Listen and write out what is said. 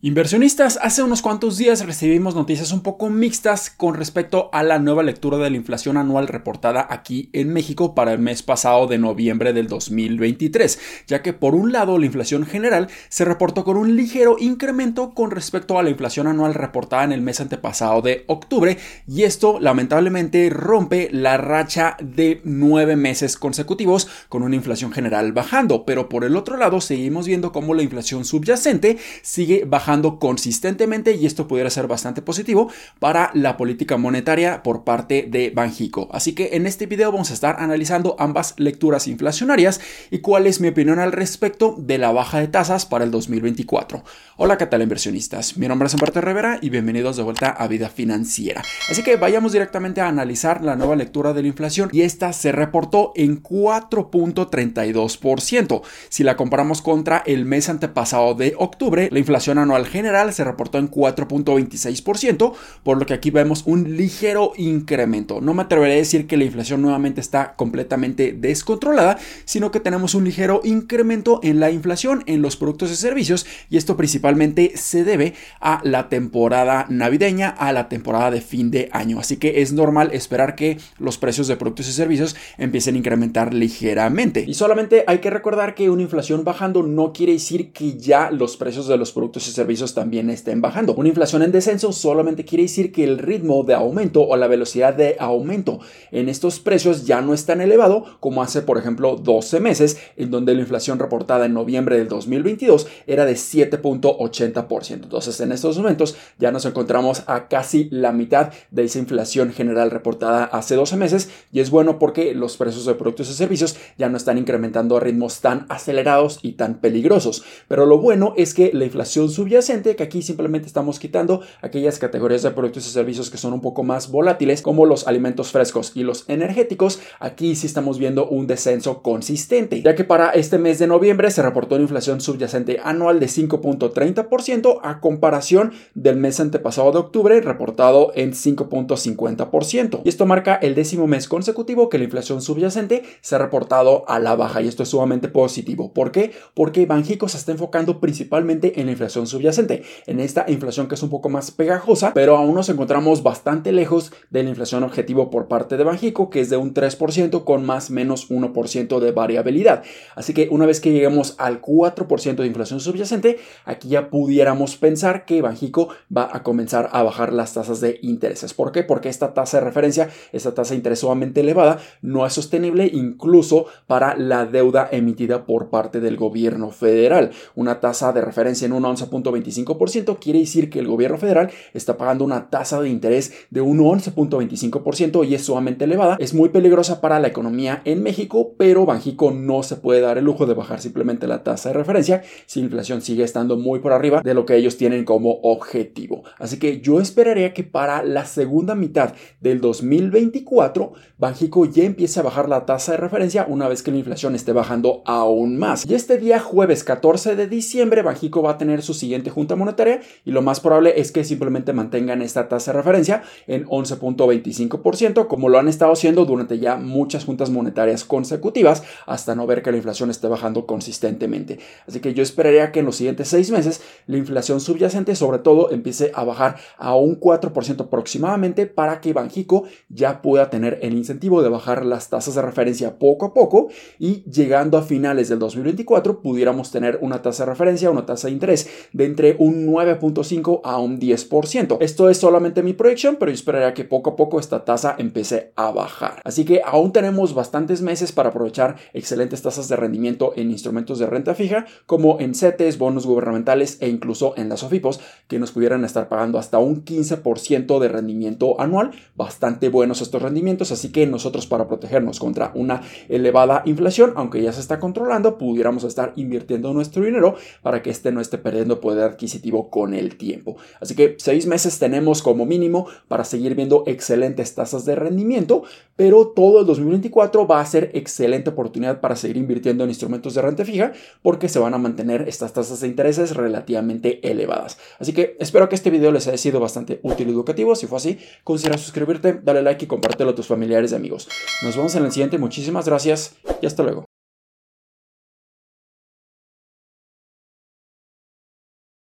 Inversionistas, hace unos cuantos días recibimos noticias un poco mixtas con respecto a la nueva lectura de la inflación anual reportada aquí en México para el mes pasado de noviembre del 2023, ya que por un lado la inflación general se reportó con un ligero incremento con respecto a la inflación anual reportada en el mes antepasado de octubre y esto lamentablemente rompe la racha de nueve meses consecutivos con una inflación general bajando, pero por el otro lado seguimos viendo cómo la inflación subyacente sigue bajando consistentemente y esto pudiera ser bastante positivo para la política monetaria por parte de Banjico. Así que en este video vamos a estar analizando ambas lecturas inflacionarias y cuál es mi opinión al respecto de la baja de tasas para el 2024. Hola, ¿qué tal inversionistas? Mi nombre es Humberto Rivera y bienvenidos de vuelta a Vida Financiera. Así que vayamos directamente a analizar la nueva lectura de la inflación y esta se reportó en 4.32%. Si la comparamos contra el mes antepasado de octubre, la inflación anual general se reportó en 4.26%, por lo que aquí vemos un ligero incremento. No me atreveré a decir que la inflación nuevamente está completamente descontrolada, sino que tenemos un ligero incremento en la inflación en los productos y servicios y esto principalmente se debe a la temporada navideña, a la temporada de fin de año. Así que es normal esperar que los precios de productos y servicios empiecen a incrementar ligeramente. Y solamente hay que recordar que una inflación bajando no quiere decir que ya los precios de los productos y servicios también estén bajando. Una inflación en descenso solamente quiere decir que el ritmo de aumento o la velocidad de aumento en estos precios ya no es tan elevado como hace, por ejemplo, 12 meses, en donde la inflación reportada en noviembre del 2022 era de 7.80%. Entonces, en estos momentos ya nos encontramos a casi la mitad de esa inflación general reportada hace 12 meses y es bueno porque los precios de productos y servicios ya no están incrementando a ritmos tan acelerados y tan peligrosos. Pero lo bueno es que la inflación que aquí simplemente estamos quitando aquellas categorías de productos y servicios que son un poco más volátiles, como los alimentos frescos y los energéticos. Aquí sí estamos viendo un descenso consistente, ya que para este mes de noviembre se reportó una inflación subyacente anual de 5.30% a comparación del mes antepasado de octubre, reportado en 5.50%. Y esto marca el décimo mes consecutivo que la inflación subyacente se ha reportado a la baja, y esto es sumamente positivo. ¿Por qué? Porque Banjico se está enfocando principalmente en la inflación subyacente en esta inflación que es un poco más pegajosa, pero aún nos encontramos bastante lejos de la inflación objetivo por parte de Banjico, que es de un 3% con más menos 1% de variabilidad. Así que una vez que lleguemos al 4% de inflación subyacente, aquí ya pudiéramos pensar que Banjico va a comenzar a bajar las tasas de intereses. ¿Por qué? Porque esta tasa de referencia, esta tasa de interés sumamente elevada, no es sostenible incluso para la deuda emitida por parte del gobierno federal. Una tasa de referencia en un 11.25 25% quiere decir que el gobierno federal está pagando una tasa de interés de un 11.25% y es sumamente elevada. Es muy peligrosa para la economía en México, pero Banjico no se puede dar el lujo de bajar simplemente la tasa de referencia si la inflación sigue estando muy por arriba de lo que ellos tienen como objetivo. Así que yo esperaría que para la segunda mitad del 2024 Banjico ya empiece a bajar la tasa de referencia una vez que la inflación esté bajando aún más. Y este día jueves 14 de diciembre Banjico va a tener su siguiente junta monetaria y lo más probable es que simplemente mantengan esta tasa de referencia en 11.25% como lo han estado haciendo durante ya muchas juntas monetarias consecutivas hasta no ver que la inflación esté bajando consistentemente. Así que yo esperaría que en los siguientes seis meses la inflación subyacente sobre todo empiece a bajar a un 4% aproximadamente para que Banjico ya pueda tener el incentivo de bajar las tasas de referencia poco a poco y llegando a finales del 2024 pudiéramos tener una tasa de referencia, una tasa de interés de un 9.5 a un 10%. Esto es solamente mi proyección, pero yo esperaría que poco a poco esta tasa empiece a bajar. Así que aún tenemos bastantes meses para aprovechar excelentes tasas de rendimiento en instrumentos de renta fija, como en CETES, bonos gubernamentales e incluso en las OFIPOS, que nos pudieran estar pagando hasta un 15% de rendimiento anual. Bastante buenos estos rendimientos, así que nosotros para protegernos contra una elevada inflación, aunque ya se está controlando, pudiéramos estar invirtiendo nuestro dinero para que este no esté perdiendo adquisitivo con el tiempo. Así que seis meses tenemos como mínimo para seguir viendo excelentes tasas de rendimiento, pero todo el 2024 va a ser excelente oportunidad para seguir invirtiendo en instrumentos de renta fija porque se van a mantener estas tasas de intereses relativamente elevadas. Así que espero que este video les haya sido bastante útil y educativo. Si fue así, considera suscribirte, dale like y compártelo a tus familiares y amigos. Nos vemos en el siguiente. Muchísimas gracias y hasta luego.